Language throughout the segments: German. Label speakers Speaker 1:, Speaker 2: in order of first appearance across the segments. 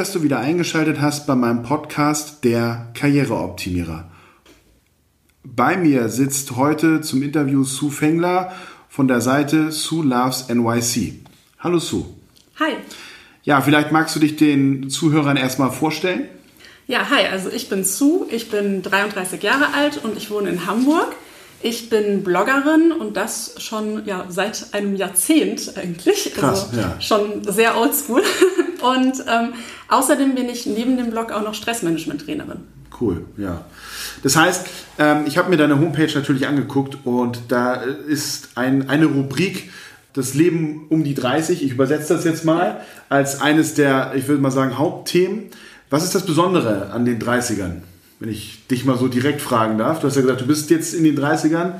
Speaker 1: Dass du wieder eingeschaltet hast bei meinem Podcast Der Karriereoptimierer. Bei mir sitzt heute zum Interview Sue Fengler von der Seite Sue Loves NYC. Hallo Sue.
Speaker 2: Hi.
Speaker 1: Ja, vielleicht magst du dich den Zuhörern erstmal vorstellen.
Speaker 2: Ja, hi, also ich bin Sue, ich bin 33 Jahre alt und ich wohne in Hamburg. Ich bin Bloggerin und das schon ja, seit einem Jahrzehnt eigentlich.
Speaker 1: Krass,
Speaker 2: also
Speaker 1: ja.
Speaker 2: Schon sehr oldschool. Und ähm, außerdem bin ich neben dem Blog auch noch Stressmanagement-Trainerin.
Speaker 1: Cool, ja. Das heißt, ähm, ich habe mir deine Homepage natürlich angeguckt und da ist ein, eine Rubrik, das Leben um die 30, ich übersetze das jetzt mal, als eines der, ich würde mal sagen, Hauptthemen. Was ist das Besondere an den 30ern? Wenn ich dich mal so direkt fragen darf. Du hast ja gesagt, du bist jetzt in den 30ern.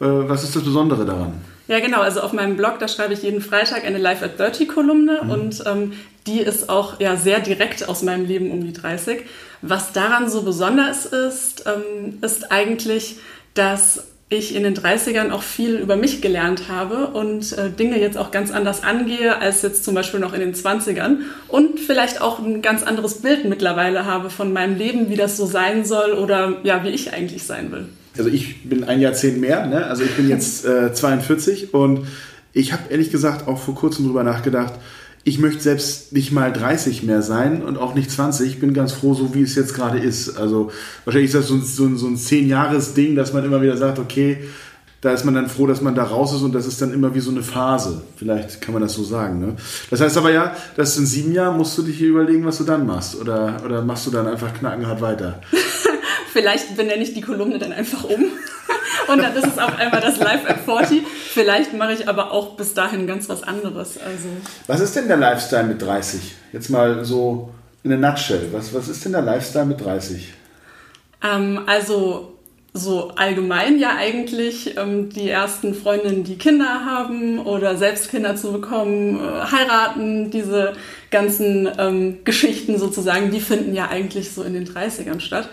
Speaker 1: Äh, was ist das Besondere daran?
Speaker 2: Ja, genau. Also auf meinem Blog, da schreibe ich jeden Freitag eine Live at 30 Kolumne
Speaker 1: Mhm.
Speaker 2: und ähm, die ist auch ja, sehr direkt aus meinem Leben um die 30. Was daran so besonders ist, ähm, ist eigentlich, dass ich in den 30ern auch viel über mich gelernt habe und äh, Dinge jetzt auch ganz anders angehe als jetzt zum Beispiel noch in den 20ern und vielleicht auch ein ganz anderes Bild mittlerweile habe von meinem Leben, wie das so sein soll oder ja, wie ich eigentlich sein will.
Speaker 1: Also ich bin ein Jahrzehnt mehr, ne? also ich bin jetzt äh, 42 und ich habe ehrlich gesagt auch vor kurzem drüber nachgedacht, ich möchte selbst nicht mal 30 mehr sein und auch nicht 20. Ich bin ganz froh, so wie es jetzt gerade ist. Also wahrscheinlich ist das so ein, so ein, so ein 10-Jahres-Ding, dass man immer wieder sagt, okay, da ist man dann froh, dass man da raus ist und das ist dann immer wie so eine Phase. Vielleicht kann man das so sagen. Ne? Das heißt aber ja, dass in sieben Jahren musst du dich hier überlegen, was du dann machst. Oder, oder machst du dann einfach knackenhart weiter?
Speaker 2: Vielleicht benenne ich die Kolumne dann einfach um. Und dann ist es auf einmal das Live at 40. Vielleicht mache ich aber auch bis dahin ganz was anderes. Also
Speaker 1: Was ist denn der Lifestyle mit 30? Jetzt mal so in a nutshell. Was, was ist denn der Lifestyle mit 30?
Speaker 2: Ähm, also so allgemein ja eigentlich ähm, die ersten Freundinnen, die Kinder haben oder selbst Kinder zu bekommen, äh, heiraten, diese ganzen ähm, Geschichten sozusagen, die finden ja eigentlich so in den 30ern statt.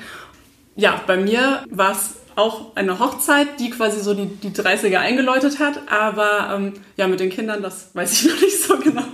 Speaker 2: Ja, bei mir war es auch eine Hochzeit, die quasi so die, die 30er eingeläutet hat, aber ähm, ja, mit den Kindern, das weiß ich noch nicht so genau.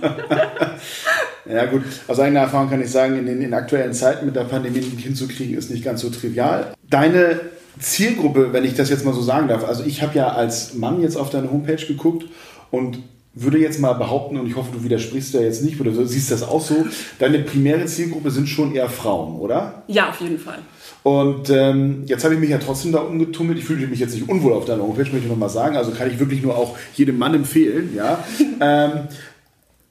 Speaker 1: Ja gut, aus eigener Erfahrung kann ich sagen, in den in aktuellen Zeiten mit der Pandemie ein Kind zu kriegen, ist nicht ganz so trivial. Deine Zielgruppe, wenn ich das jetzt mal so sagen darf, also ich habe ja als Mann jetzt auf deine Homepage geguckt und würde jetzt mal behaupten, und ich hoffe, du widersprichst da jetzt nicht, oder siehst das auch so, deine primäre Zielgruppe sind schon eher Frauen, oder?
Speaker 2: Ja, auf jeden Fall.
Speaker 1: Und ähm, jetzt habe ich mich ja trotzdem da umgetummelt. Ich fühle mich jetzt nicht unwohl auf deiner Homepage, möchte ich nochmal sagen. Also kann ich wirklich nur auch jedem Mann empfehlen. Ja. ähm,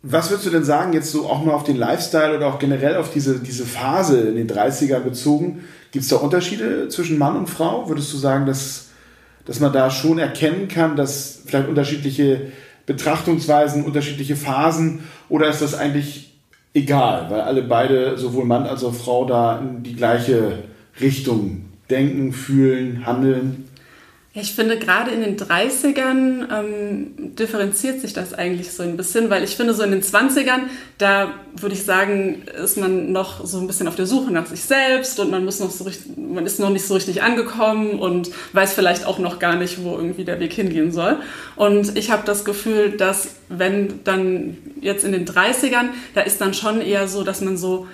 Speaker 1: was würdest du denn sagen, jetzt so auch mal auf den Lifestyle oder auch generell auf diese, diese Phase in den 30ern bezogen? Gibt es da Unterschiede zwischen Mann und Frau? Würdest du sagen, dass, dass man da schon erkennen kann, dass vielleicht unterschiedliche Betrachtungsweisen, unterschiedliche Phasen oder ist das eigentlich egal, weil alle beide, sowohl Mann als auch Frau, da in die gleiche Richtung denken, fühlen, handeln?
Speaker 2: Ja, ich finde gerade in den 30ern ähm, differenziert sich das eigentlich so ein bisschen, weil ich finde so in den 20ern, da würde ich sagen, ist man noch so ein bisschen auf der Suche nach sich selbst und man muss noch so richtig, man ist noch nicht so richtig angekommen und weiß vielleicht auch noch gar nicht, wo irgendwie der Weg hingehen soll. Und ich habe das Gefühl, dass wenn dann jetzt in den 30ern, da ist dann schon eher so, dass man so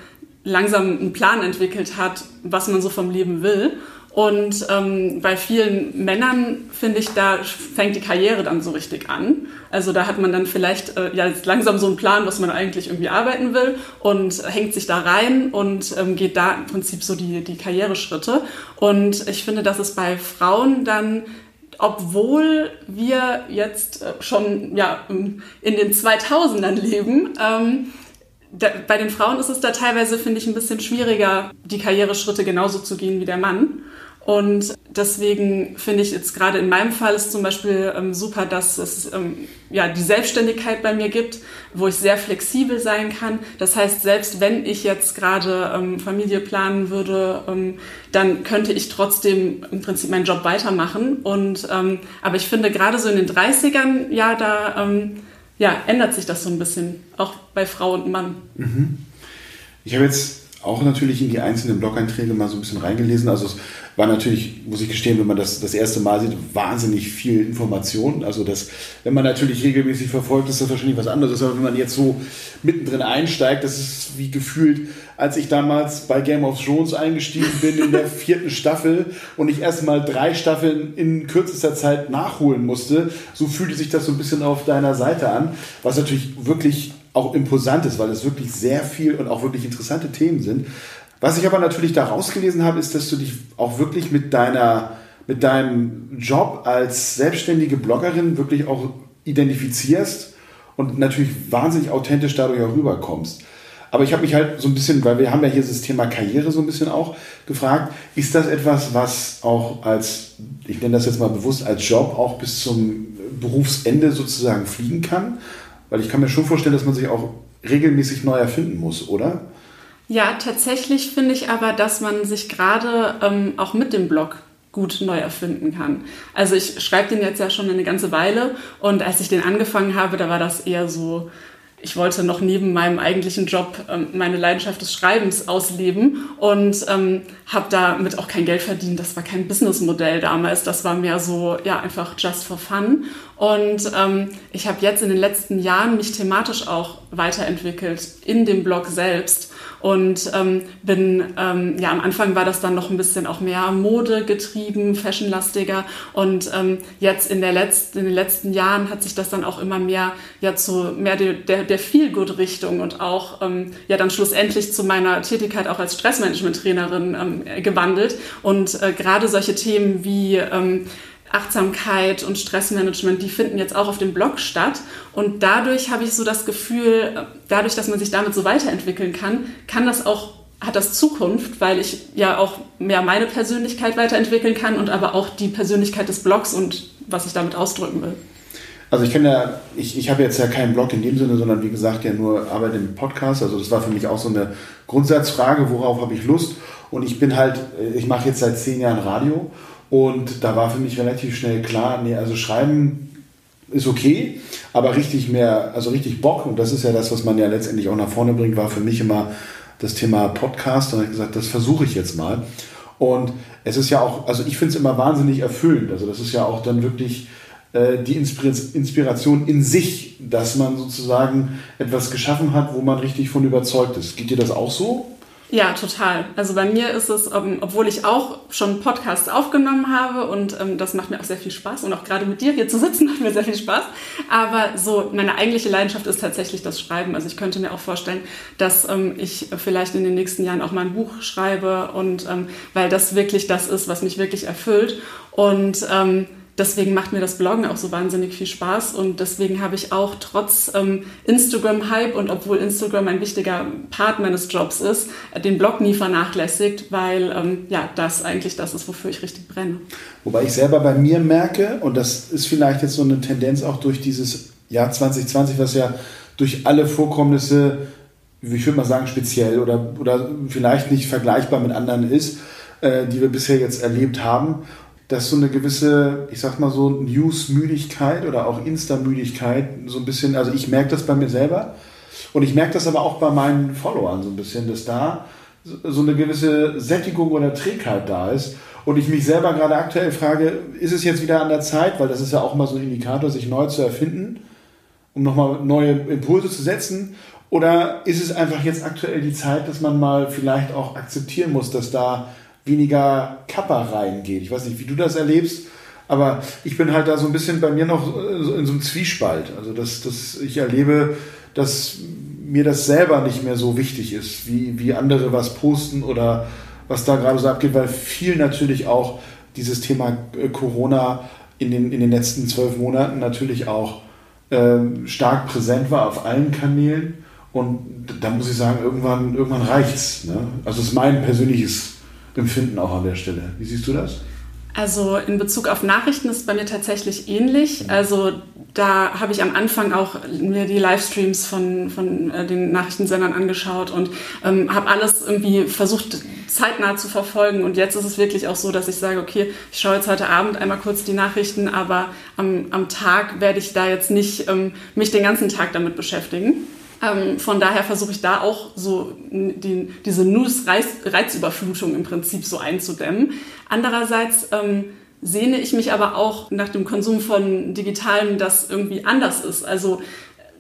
Speaker 2: langsam einen Plan entwickelt hat, was man so vom Leben will. Und ähm, bei vielen Männern, finde ich, da fängt die Karriere dann so richtig an. Also da hat man dann vielleicht äh, ja, langsam so einen Plan, was man eigentlich irgendwie arbeiten will und hängt sich da rein und ähm, geht da im Prinzip so die, die Karriereschritte. Und ich finde, dass es bei Frauen dann obwohl wir jetzt äh, schon ja, in den 2000ern leben, ähm, da, bei den Frauen ist es da teilweise, finde ich, ein bisschen schwieriger, die Karriereschritte genauso zu gehen wie der Mann. Und deswegen finde ich jetzt gerade in meinem Fall ist zum Beispiel ähm, super, dass es ähm, ja die Selbstständigkeit bei mir gibt, wo ich sehr flexibel sein kann. Das heißt, selbst wenn ich jetzt gerade ähm, Familie planen würde, ähm, dann könnte ich trotzdem im Prinzip meinen Job weitermachen. Und ähm, aber ich finde gerade so in den 30ern, ja, da ähm, ja, ändert sich das so ein bisschen, auch bei Frau und Mann.
Speaker 1: Ich habe jetzt auch natürlich in die einzelnen Blog-Einträge mal so ein bisschen reingelesen. Also es war natürlich, muss ich gestehen, wenn man das das erste Mal sieht, wahnsinnig viel Information. Also das, wenn man natürlich regelmäßig verfolgt, ist das wahrscheinlich was anderes. Aber wenn man jetzt so mittendrin einsteigt, das ist wie gefühlt, als ich damals bei Game of Thrones eingestiegen bin in der vierten Staffel und ich erst mal drei Staffeln in kürzester Zeit nachholen musste. So fühlte sich das so ein bisschen auf deiner Seite an, was natürlich wirklich auch imposant ist, weil es wirklich sehr viel und auch wirklich interessante Themen sind. Was ich aber natürlich da rausgelesen habe, ist, dass du dich auch wirklich mit deiner, mit deinem Job als selbstständige Bloggerin wirklich auch identifizierst und natürlich wahnsinnig authentisch dadurch auch rüberkommst. Aber ich habe mich halt so ein bisschen, weil wir haben ja hier das Thema Karriere so ein bisschen auch gefragt, ist das etwas, was auch als, ich nenne das jetzt mal bewusst, als Job auch bis zum Berufsende sozusagen fliegen kann? Weil ich kann mir schon vorstellen, dass man sich auch regelmäßig neu erfinden muss, oder?
Speaker 2: Ja, tatsächlich finde ich aber, dass man sich gerade ähm, auch mit dem Blog gut neu erfinden kann. Also ich schreibe den jetzt ja schon eine ganze Weile und als ich den angefangen habe, da war das eher so, ich wollte noch neben meinem eigentlichen Job ähm, meine Leidenschaft des Schreibens ausleben und ähm, habe damit auch kein Geld verdient. Das war kein Businessmodell damals. Das war mehr so, ja, einfach just for fun. Und ähm, ich habe jetzt in den letzten Jahren mich thematisch auch weiterentwickelt in dem Blog selbst und ähm, bin, ähm, ja, am Anfang war das dann noch ein bisschen auch mehr Mode getrieben, fashionlastiger. Und ähm, jetzt in, der letzten, in den letzten Jahren hat sich das dann auch immer mehr ja zu mehr der, der, der Feel-Good-Richtung und auch ähm, ja dann schlussendlich zu meiner Tätigkeit auch als Stressmanagement-Trainerin ähm, gewandelt. Und äh, gerade solche Themen wie ähm, Achtsamkeit und Stressmanagement, die finden jetzt auch auf dem Blog statt. Und dadurch habe ich so das Gefühl, dadurch, dass man sich damit so weiterentwickeln kann, kann das auch, hat das Zukunft, weil ich ja auch mehr meine Persönlichkeit weiterentwickeln kann und aber auch die Persönlichkeit des Blogs und was ich damit ausdrücken will.
Speaker 1: Also ich kenne ja, ich, ich habe jetzt ja keinen Blog in dem Sinne, sondern wie gesagt ja nur Arbeit im Podcast. Also das war für mich auch so eine Grundsatzfrage, worauf habe ich Lust? Und ich bin halt, ich mache jetzt seit zehn Jahren Radio und da war für mich relativ schnell klar, nee, also schreiben ist okay, aber richtig mehr, also richtig Bock, und das ist ja das, was man ja letztendlich auch nach vorne bringt, war für mich immer das Thema Podcast. Und ich gesagt, das versuche ich jetzt mal. Und es ist ja auch, also ich finde es immer wahnsinnig erfüllend. Also das ist ja auch dann wirklich äh, die Inspiration in sich, dass man sozusagen etwas geschaffen hat, wo man richtig von überzeugt ist. Geht dir das auch so?
Speaker 2: Ja, total. Also bei mir ist es, ähm, obwohl ich auch schon Podcasts aufgenommen habe und ähm, das macht mir auch sehr viel Spaß und auch gerade mit dir hier zu sitzen macht mir sehr viel Spaß. Aber so meine eigentliche Leidenschaft ist tatsächlich das Schreiben. Also ich könnte mir auch vorstellen, dass ähm, ich vielleicht in den nächsten Jahren auch mal ein Buch schreibe und weil das wirklich das ist, was mich wirklich erfüllt und deswegen macht mir das Bloggen auch so wahnsinnig viel Spaß und deswegen habe ich auch trotz ähm, Instagram-Hype und obwohl Instagram ein wichtiger Part meines Jobs ist, den Blog nie vernachlässigt, weil ähm, ja, das eigentlich das ist, wofür ich richtig brenne.
Speaker 1: Wobei ich selber bei mir merke, und das ist vielleicht jetzt so eine Tendenz auch durch dieses Jahr 2020, was ja durch alle Vorkommnisse, ich würde mal sagen, speziell oder, oder vielleicht nicht vergleichbar mit anderen ist, äh, die wir bisher jetzt erlebt haben dass so eine gewisse, ich sag mal so, News-Müdigkeit oder auch Insta-Müdigkeit so ein bisschen, also ich merke das bei mir selber und ich merke das aber auch bei meinen Followern so ein bisschen, dass da so eine gewisse Sättigung oder Trägheit da ist und ich mich selber gerade aktuell frage, ist es jetzt wieder an der Zeit, weil das ist ja auch mal so ein Indikator, sich neu zu erfinden, um nochmal neue Impulse zu setzen? Oder ist es einfach jetzt aktuell die Zeit, dass man mal vielleicht auch akzeptieren muss, dass da weniger Kappa reingeht. Ich weiß nicht, wie du das erlebst, aber ich bin halt da so ein bisschen bei mir noch äh, in so einem Zwiespalt. Also, dass, dass ich erlebe, dass mir das selber nicht mehr so wichtig ist, wie, wie andere was posten oder was da gerade so abgeht, weil viel natürlich auch dieses Thema äh, Corona in den, in den letzten zwölf Monaten natürlich auch ähm, stark präsent war auf allen Kanälen. Und da muss ich sagen, irgendwann, irgendwann reicht's. Ne? Also, es ist mein persönliches Empfinden auch an der Stelle. Wie siehst du das?
Speaker 2: Also in Bezug auf Nachrichten ist es bei mir tatsächlich ähnlich. Also da habe ich am Anfang auch mir die Livestreams von, von äh, den Nachrichtensendern angeschaut und ähm, habe alles irgendwie versucht zeitnah zu verfolgen. Und jetzt ist es wirklich auch so, dass ich sage, okay, ich schaue jetzt heute Abend einmal kurz die Nachrichten, aber am, am Tag werde ich da jetzt nicht ähm, mich den ganzen Tag damit beschäftigen. Ähm, von daher versuche ich da auch so die, diese News-Reizüberflutung im Prinzip so einzudämmen. Andererseits ähm, sehne ich mich aber auch nach dem Konsum von Digitalem, das irgendwie anders ist. Also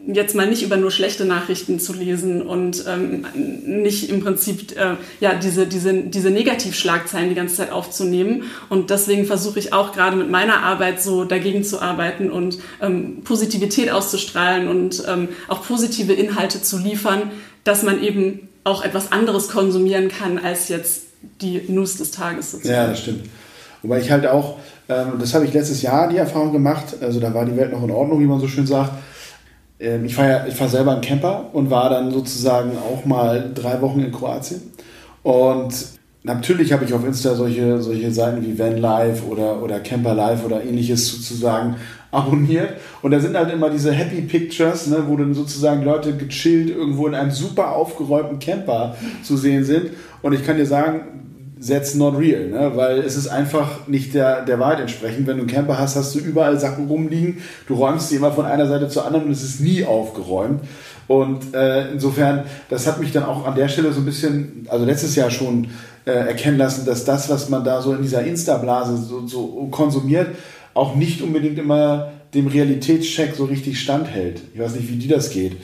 Speaker 2: jetzt mal nicht über nur schlechte Nachrichten zu lesen und ähm, nicht im Prinzip äh, ja diese diese diese Negativschlagzeilen die ganze Zeit aufzunehmen und deswegen versuche ich auch gerade mit meiner Arbeit so dagegen zu arbeiten und ähm, Positivität auszustrahlen und ähm, auch positive Inhalte zu liefern, dass man eben auch etwas anderes konsumieren kann als jetzt die News des Tages
Speaker 1: sozusagen. Ja, das stimmt. Wobei ich halt auch, ähm, das habe ich letztes Jahr die Erfahrung gemacht, also da war die Welt noch in Ordnung, wie man so schön sagt ähm, ich fahre ja, ich fahr selber einen Camper und war dann sozusagen auch mal drei Wochen in Kroatien. Und natürlich habe ich auf Insta solche, solche Seiten wie Vanlife oder, oder Camper oder ähnliches sozusagen abonniert. Und da sind halt immer diese Happy Pictures, ne, wo dann sozusagen Leute gechillt irgendwo in einem super aufgeräumten Camper zu sehen sind. Und ich kann dir sagen, that's not real, ne? weil es ist einfach nicht der, der Wahrheit entsprechend. Wenn du einen Camper hast, hast du überall Sachen rumliegen, du räumst sie immer von einer Seite zur anderen und es ist nie aufgeräumt. Und äh, insofern, das hat mich dann auch an der Stelle so ein bisschen, also letztes Jahr schon äh, erkennen lassen, dass das, was man da so in dieser Insta-Blase so, so konsumiert, auch nicht unbedingt immer dem Realitätscheck so richtig standhält. Ich weiß nicht, wie dir das geht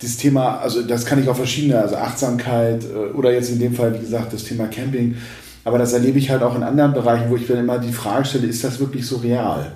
Speaker 1: das Thema, also das kann ich auf verschiedene, also Achtsamkeit äh, oder jetzt in dem Fall, wie gesagt, das Thema Camping. Aber das erlebe ich halt auch in anderen Bereichen, wo ich mir immer die Frage stelle, ist das wirklich so real?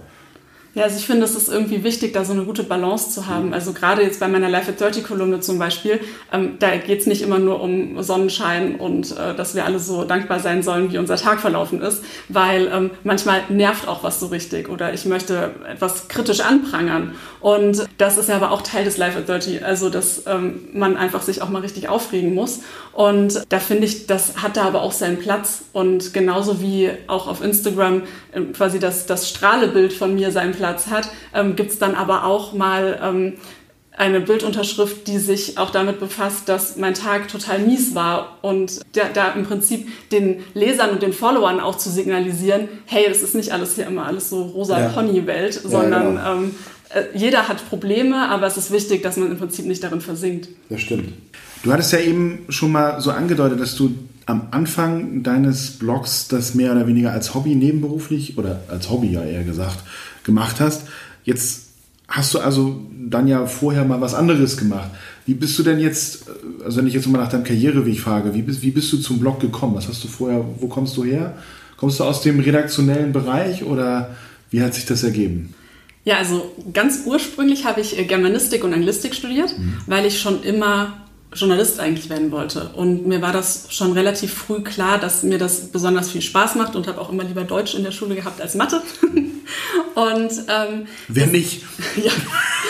Speaker 2: Ja, also ich finde, es ist irgendwie wichtig, da so eine gute Balance zu haben. Mhm. Also gerade jetzt bei meiner Life at 30 Kolumne zum Beispiel, ähm, da geht es nicht immer nur um Sonnenschein und äh, dass wir alle so dankbar sein sollen, wie unser Tag verlaufen ist, weil ähm, manchmal nervt auch was so richtig oder ich möchte etwas kritisch anprangern. Und das ist ja aber auch Teil des Life at 30, also dass ähm, man einfach sich auch mal richtig aufregen muss. Und da finde ich, das hat da aber auch seinen Platz. Und genauso wie auch auf Instagram quasi das, das Strahlebild von mir seinen Platz hat, ähm, gibt es dann aber auch mal ähm, eine Bildunterschrift, die sich auch damit befasst, dass mein Tag total mies war und da, da, im Prinzip den Lesern und den Followern auch zu signalisieren, hey, es ist nicht alles hier immer alles so rosa ja. Pony-Welt, sondern ja, genau. ähm, äh, jeder hat Probleme, aber es ist wichtig, dass man im Prinzip nicht darin versinkt.
Speaker 1: Das stimmt. Du hattest ja eben schon mal so angedeutet, dass du am Anfang deines Blogs das mehr oder weniger als Hobby nebenberuflich oder als Hobby ja eher gesagt gemacht hast. Jetzt hast du also dann ja vorher mal was anderes gemacht. Wie bist du denn jetzt, also wenn ich jetzt mal nach deinem Karriereweg frage, wie bist, wie bist du zum Blog gekommen? Was hast du vorher, wo kommst du her? Kommst du aus dem redaktionellen Bereich oder wie hat sich das ergeben?
Speaker 2: Ja, also ganz ursprünglich habe ich Germanistik und Anglistik studiert, mhm. weil ich schon immer Journalist eigentlich werden wollte. Und mir war das schon relativ früh klar, dass mir das besonders viel Spaß macht und habe auch immer lieber Deutsch in der Schule gehabt als Mathe. und ähm,
Speaker 1: wer nicht? ja,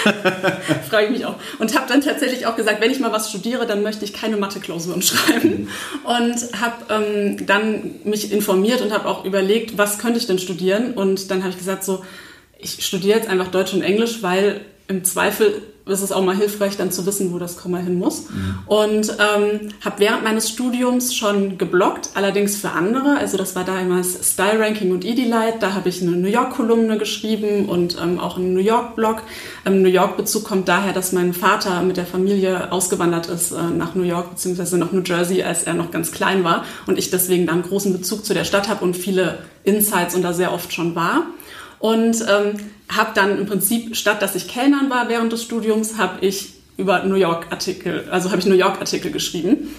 Speaker 2: frage ich mich auch. Und habe dann tatsächlich auch gesagt, wenn ich mal was studiere, dann möchte ich keine Mathe-Klausuren schreiben. Und habe ähm, dann mich informiert und habe auch überlegt, was könnte ich denn studieren? Und dann habe ich gesagt so, ich studiere jetzt einfach Deutsch und Englisch, weil im Zweifel ist es auch mal hilfreich, dann zu wissen, wo das Komma hin muss. Mhm. Und ähm, habe während meines Studiums schon gebloggt, allerdings für andere. Also das war damals Style Ranking und Edilight. Da habe ich eine New York-Kolumne geschrieben und ähm, auch einen New York-Blog. Ähm, New York-Bezug kommt daher, dass mein Vater mit der Familie ausgewandert ist äh, nach New York bzw. nach New Jersey, als er noch ganz klein war. Und ich deswegen dann großen Bezug zu der Stadt habe und viele Insights und da sehr oft schon war. Und ähm, habe dann im Prinzip, statt dass ich Kellnern war während des Studiums, habe ich über New York Artikel, also habe ich New York Artikel geschrieben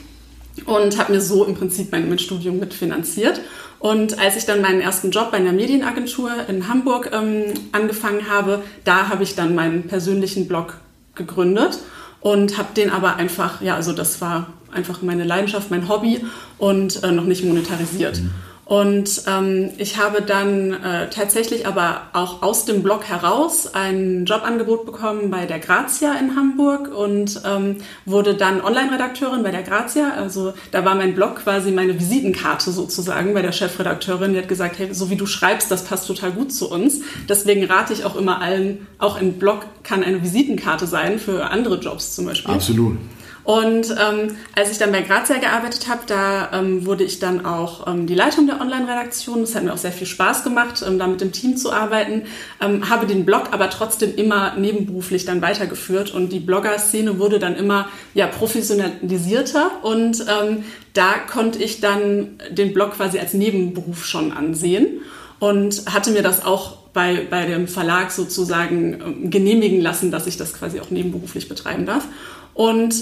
Speaker 2: und habe mir so im Prinzip mein, Studium mitfinanziert. Und als ich dann meinen ersten Job bei einer Medienagentur in Hamburg ähm, angefangen habe, da habe ich dann meinen persönlichen Blog gegründet und habe den aber einfach, ja, also das war einfach meine Leidenschaft, mein Hobby und äh, noch nicht monetarisiert. Mhm. Und ähm, ich habe dann äh, tatsächlich aber auch aus dem Blog heraus ein Jobangebot bekommen bei der Grazia in Hamburg und ähm, wurde dann Online-Redakteurin bei der Grazia. Also da war mein Blog quasi meine Visitenkarte sozusagen bei der Chefredakteurin. Die hat gesagt, hey, so wie du schreibst, das passt total gut zu uns. Deswegen rate ich auch immer allen, auch ein Blog kann eine Visitenkarte sein für andere Jobs zum Beispiel.
Speaker 1: Absolut.
Speaker 2: Und ähm, als ich dann bei Grazia gearbeitet habe, da ähm, wurde ich dann auch ähm, die Leitung der Online-Redaktion. Das hat mir auch sehr viel Spaß gemacht, ähm, da mit dem Team zu arbeiten. Ähm, habe den Blog aber trotzdem immer nebenberuflich dann weitergeführt und die Blogger-Szene wurde dann immer ja professionalisierter und ähm, da konnte ich dann den Blog quasi als Nebenberuf schon ansehen und hatte mir das auch bei, bei dem Verlag sozusagen ähm, genehmigen lassen, dass ich das quasi auch nebenberuflich betreiben darf. Und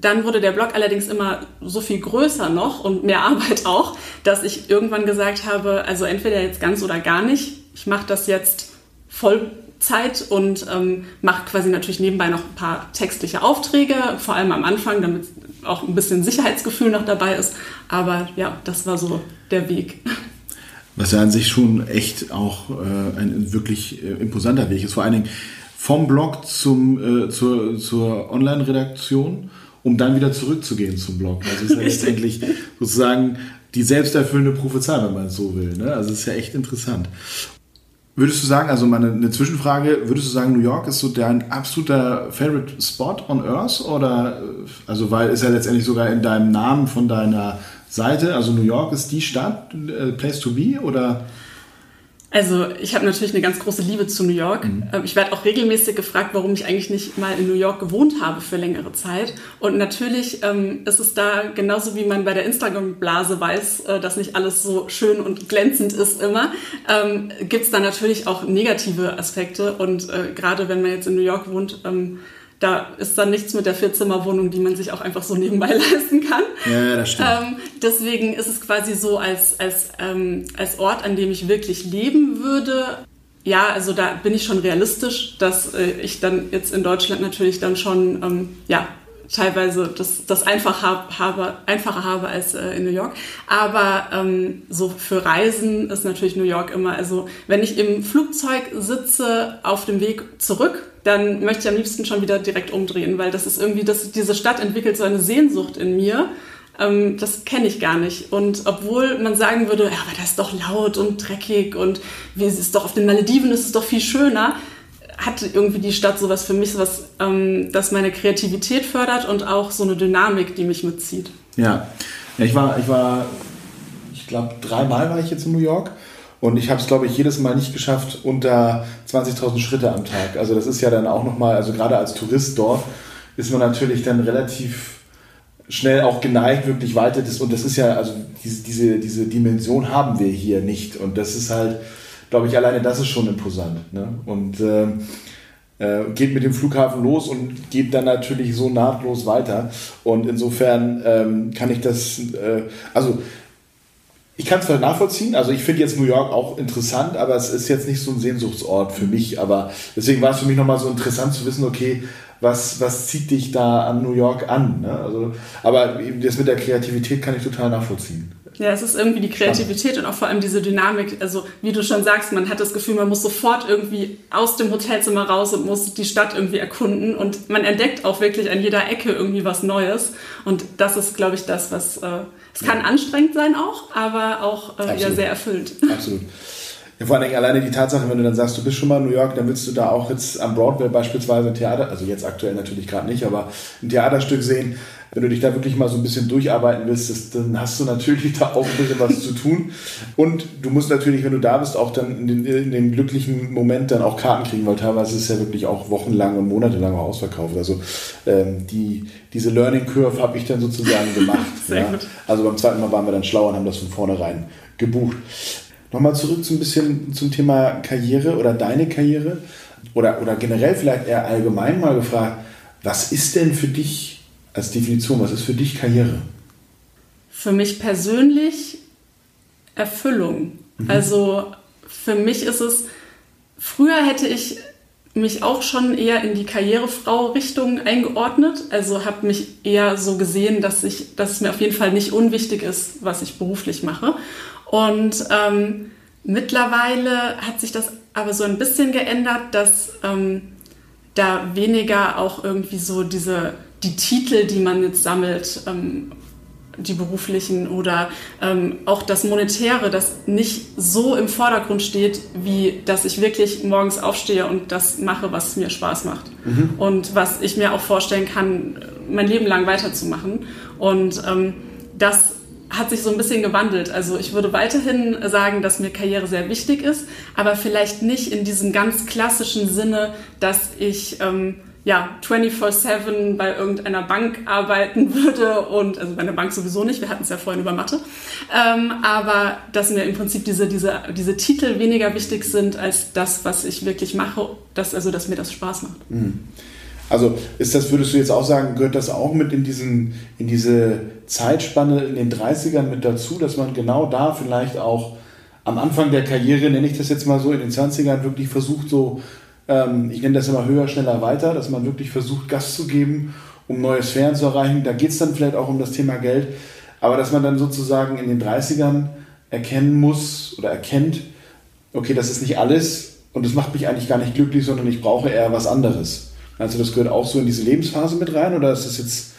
Speaker 2: dann wurde der Blog allerdings immer so viel größer noch und mehr Arbeit auch, dass ich irgendwann gesagt habe, also entweder jetzt ganz oder gar nicht. Ich mache das jetzt Vollzeit und ähm, mache quasi natürlich nebenbei noch ein paar textliche Aufträge, vor allem am Anfang, damit auch ein bisschen Sicherheitsgefühl noch dabei ist. Aber ja, das war so der Weg.
Speaker 1: Was ja an sich schon echt auch äh, ein wirklich äh, imposanter Weg ist. Vor allen Dingen vom Blog zum, äh, zur, zur Online-Redaktion, um dann wieder zurückzugehen zum Blog. Also es ist ja letztendlich sozusagen die selbsterfüllende Prophezeiung, wenn man es so will. Ne? Also es ist ja echt interessant. Würdest du sagen, also meine eine Zwischenfrage, würdest du sagen, New York ist so dein absoluter Favorite Spot on Earth? Oder also weil ist ja letztendlich sogar in deinem Namen von deiner Seite, also New York ist die Stadt, äh, Place to be oder?
Speaker 2: Also ich habe natürlich eine ganz große Liebe zu New York. Mhm. Ähm, ich werde auch regelmäßig gefragt, warum ich eigentlich nicht mal in New York gewohnt habe für längere Zeit. Und natürlich ähm, ist es da genauso wie man bei der Instagram-Blase weiß, äh, dass nicht alles so schön und glänzend ist immer, ähm, gibt es da natürlich auch negative Aspekte. Und äh, gerade wenn man jetzt in New York wohnt, ähm, da ist dann nichts mit der Vierzimmerwohnung, die man sich auch einfach so nebenbei leisten kann.
Speaker 1: Ja, das stimmt. Ähm,
Speaker 2: deswegen ist es quasi so als, als, ähm, als Ort, an dem ich wirklich leben würde. Ja, also da bin ich schon realistisch, dass äh, ich dann jetzt in Deutschland natürlich dann schon ähm, ja, teilweise das, das einfach hab, habe, einfacher habe als äh, in New York. Aber ähm, so für Reisen ist natürlich New York immer, also wenn ich im Flugzeug sitze auf dem Weg zurück, dann möchte ich am liebsten schon wieder direkt umdrehen, weil das ist irgendwie, das, diese Stadt entwickelt so eine Sehnsucht in mir. Ähm, das kenne ich gar nicht. Und obwohl man sagen würde, ja, aber das ist doch laut und dreckig und wie ist es doch auf den Malediven ist es doch viel schöner, hat irgendwie die Stadt sowas für mich, was ähm, das meine Kreativität fördert und auch so eine Dynamik, die mich mitzieht.
Speaker 1: Ja, ich war, ich war, ich glaube, dreimal war ich jetzt in New York. Und ich habe es, glaube ich, jedes Mal nicht geschafft unter 20.000 Schritte am Tag. Also das ist ja dann auch nochmal, also gerade als Tourist dort ist man natürlich dann relativ schnell auch geneigt, wirklich weiter. Und das ist ja, also diese, diese, diese Dimension haben wir hier nicht. Und das ist halt, glaube ich, alleine das ist schon imposant. Ne? Und äh, äh, geht mit dem Flughafen los und geht dann natürlich so nahtlos weiter. Und insofern ähm, kann ich das, äh, also ich kann es vielleicht nachvollziehen. Also ich finde jetzt New York auch interessant, aber es ist jetzt nicht so ein Sehnsuchtsort für mich. Aber deswegen war es für mich nochmal so interessant zu wissen, okay, was, was zieht dich da an New York an? Ne? Also, aber das mit der Kreativität kann ich total nachvollziehen.
Speaker 2: Ja, es ist irgendwie die Kreativität Spannend. und auch vor allem diese Dynamik. Also, wie du schon sagst, man hat das Gefühl, man muss sofort irgendwie aus dem Hotelzimmer raus und muss die Stadt irgendwie erkunden. Und man entdeckt auch wirklich an jeder Ecke irgendwie was Neues. Und das ist, glaube ich, das, was. Äh, es kann ja. anstrengend sein auch, aber auch äh, ja, sehr erfüllend.
Speaker 1: Absolut. Ja, vor allen Dingen alleine die Tatsache, wenn du dann sagst, du bist schon mal in New York, dann willst du da auch jetzt am Broadway beispielsweise ein Theater, also jetzt aktuell natürlich gerade nicht, aber ein Theaterstück sehen wenn du dich da wirklich mal so ein bisschen durcharbeiten willst, das, dann hast du natürlich da auch ein bisschen was zu tun. Und du musst natürlich, wenn du da bist, auch dann in den, in den glücklichen Moment dann auch Karten kriegen, weil teilweise ist es ja wirklich auch wochenlang und monatelang ausverkauft. Also ähm, die, diese Learning Curve habe ich dann sozusagen gemacht. Sehr ja. gut. Also beim zweiten Mal waren wir dann schlauer und haben das von vornherein gebucht. Nochmal zurück ein bisschen zum Thema Karriere oder deine Karriere oder, oder generell vielleicht eher allgemein mal gefragt, was ist denn für dich als Definition, was ist für dich Karriere?
Speaker 2: Für mich persönlich Erfüllung. Mhm. Also für mich ist es, früher hätte ich mich auch schon eher in die Karrierefrau-Richtung eingeordnet. Also habe mich eher so gesehen, dass, ich, dass es mir auf jeden Fall nicht unwichtig ist, was ich beruflich mache. Und ähm, mittlerweile hat sich das aber so ein bisschen geändert, dass ähm, da weniger auch irgendwie so diese die Titel, die man jetzt sammelt, ähm, die beruflichen oder ähm, auch das Monetäre, das nicht so im Vordergrund steht, wie dass ich wirklich morgens aufstehe und das mache, was mir Spaß macht. Mhm. Und was ich mir auch vorstellen kann, mein Leben lang weiterzumachen. Und ähm, das hat sich so ein bisschen gewandelt. Also ich würde weiterhin sagen, dass mir Karriere sehr wichtig ist, aber vielleicht nicht in diesem ganz klassischen Sinne, dass ich ähm, ja 24/7 bei irgendeiner Bank arbeiten würde und also bei einer Bank sowieso nicht. Wir hatten es ja vorhin über Mathe, ähm, aber dass mir im Prinzip diese diese diese Titel weniger wichtig sind als das, was ich wirklich mache. Dass also dass mir das Spaß macht.
Speaker 1: Mhm. Also ist das, würdest du jetzt auch sagen, gehört das auch mit in, diesen, in diese Zeitspanne in den 30ern mit dazu, dass man genau da vielleicht auch am Anfang der Karriere, nenne ich das jetzt mal so, in den 20ern wirklich versucht, so, ähm, ich nenne das immer höher, schneller, weiter, dass man wirklich versucht, Gas zu geben, um neue Sphären zu erreichen. Da geht es dann vielleicht auch um das Thema Geld, aber dass man dann sozusagen in den 30ern erkennen muss oder erkennt, okay, das ist nicht alles und das macht mich eigentlich gar nicht glücklich, sondern ich brauche eher was anderes. Also das gehört auch so in diese Lebensphase mit rein oder ist das jetzt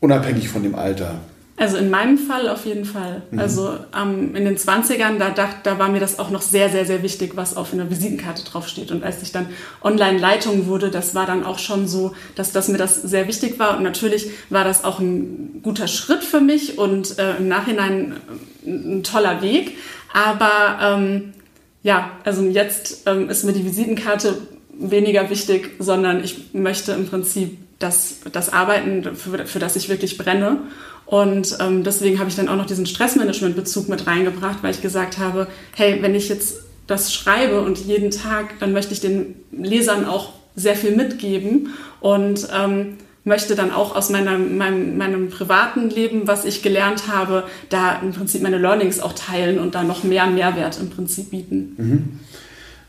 Speaker 1: unabhängig von dem Alter?
Speaker 2: Also in meinem Fall auf jeden Fall. Mhm. Also ähm, in den 20ern, da, dacht, da war mir das auch noch sehr, sehr, sehr wichtig, was auf einer Visitenkarte draufsteht. Und als ich dann Online-Leitung wurde, das war dann auch schon so, dass, dass mir das sehr wichtig war. Und natürlich war das auch ein guter Schritt für mich und äh, im Nachhinein ein toller Weg. Aber ähm, ja, also jetzt ähm, ist mir die Visitenkarte weniger wichtig, sondern ich möchte im Prinzip das, das Arbeiten, für, für das ich wirklich brenne. Und ähm, deswegen habe ich dann auch noch diesen Stressmanagement-Bezug mit reingebracht, weil ich gesagt habe, hey, wenn ich jetzt das schreibe und jeden Tag, dann möchte ich den Lesern auch sehr viel mitgeben und ähm, möchte dann auch aus meinem, meinem, meinem privaten Leben, was ich gelernt habe, da im Prinzip meine Learnings auch teilen und da noch mehr Mehrwert im Prinzip bieten.
Speaker 1: Mhm.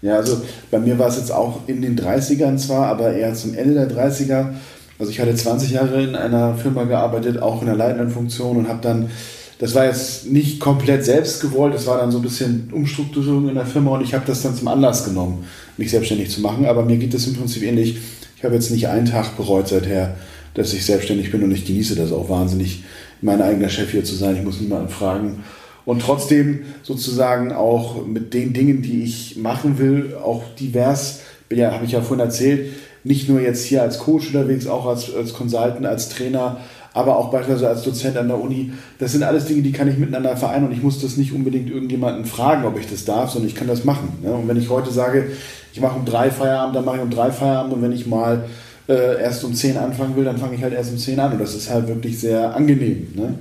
Speaker 1: Ja, also bei mir war es jetzt auch in den 30ern zwar, aber eher zum Ende der 30er. Also ich hatte 20 Jahre in einer Firma gearbeitet, auch in der leitenden Funktion und habe dann, das war jetzt nicht komplett selbst gewollt, das war dann so ein bisschen Umstrukturierung in der Firma und ich habe das dann zum Anlass genommen, mich selbstständig zu machen. Aber mir geht es im Prinzip ähnlich. Ich habe jetzt nicht einen Tag bereut seither, dass ich selbstständig bin und ich genieße das auch wahnsinnig, mein eigener Chef hier zu sein. Ich muss niemanden fragen und trotzdem sozusagen auch mit den Dingen, die ich machen will, auch divers, ja, habe ich ja vorhin erzählt, nicht nur jetzt hier als Coach unterwegs, auch als, als Consultant, als Trainer, aber auch beispielsweise als Dozent an der Uni. Das sind alles Dinge, die kann ich miteinander vereinen und ich muss das nicht unbedingt irgendjemanden fragen, ob ich das darf, sondern ich kann das machen. Ne? Und wenn ich heute sage, ich mache um drei Feierabend, dann mache ich um drei Feierabend und wenn ich mal äh, erst um zehn anfangen will, dann fange ich halt erst um zehn an und das ist halt wirklich sehr angenehm. Ne?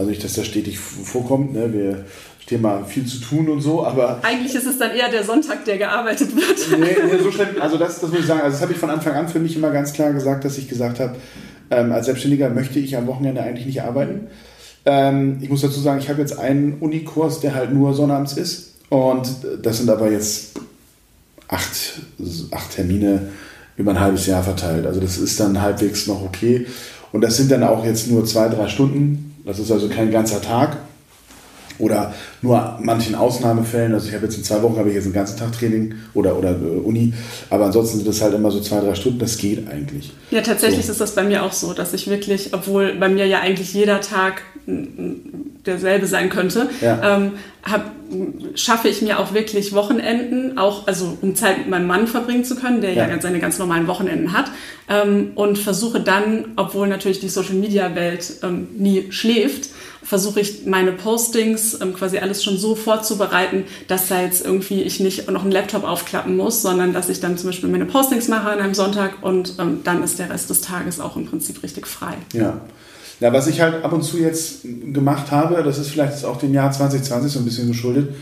Speaker 1: Also nicht, dass das stetig vorkommt. Ne? Wir Thema viel zu tun und so, aber.
Speaker 2: Eigentlich ist es dann eher der Sonntag, der gearbeitet wird.
Speaker 1: Nee, nee so schlimm. Also das, das muss ich sagen. Also das habe ich von Anfang an für mich immer ganz klar gesagt, dass ich gesagt habe, ähm, als Selbstständiger möchte ich am Wochenende eigentlich nicht arbeiten. Ähm, ich muss dazu sagen, ich habe jetzt einen Unikurs, der halt nur sonnabends ist. Und das sind aber jetzt acht, acht Termine über ein halbes Jahr verteilt. Also das ist dann halbwegs noch okay. Und das sind dann auch jetzt nur zwei, drei Stunden das ist also kein ganzer Tag oder nur manchen Ausnahmefällen. Also ich habe jetzt in zwei Wochen habe ich jetzt einen ganzen Tag Training oder, oder äh, Uni, aber ansonsten sind das halt immer so zwei, drei Stunden. Das geht eigentlich.
Speaker 2: Ja, tatsächlich so. ist das bei mir auch so, dass ich wirklich, obwohl bei mir ja eigentlich jeder Tag derselbe sein könnte, ja. ähm, hab, schaffe ich mir auch wirklich Wochenenden, auch also um Zeit mit meinem Mann verbringen zu können, der ja, ja seine ganz normalen Wochenenden hat, ähm, und versuche dann, obwohl natürlich die Social Media Welt ähm, nie schläft, versuche ich meine Postings ähm, quasi alles schon so vorzubereiten, dass da jetzt irgendwie ich nicht noch einen Laptop aufklappen muss, sondern dass ich dann zum Beispiel meine Postings mache an einem Sonntag und ähm, dann ist der Rest des Tages auch im Prinzip richtig frei.
Speaker 1: Ja. Ja, was ich halt ab und zu jetzt gemacht habe, das ist vielleicht auch dem Jahr 2020 so ein bisschen geschuldet.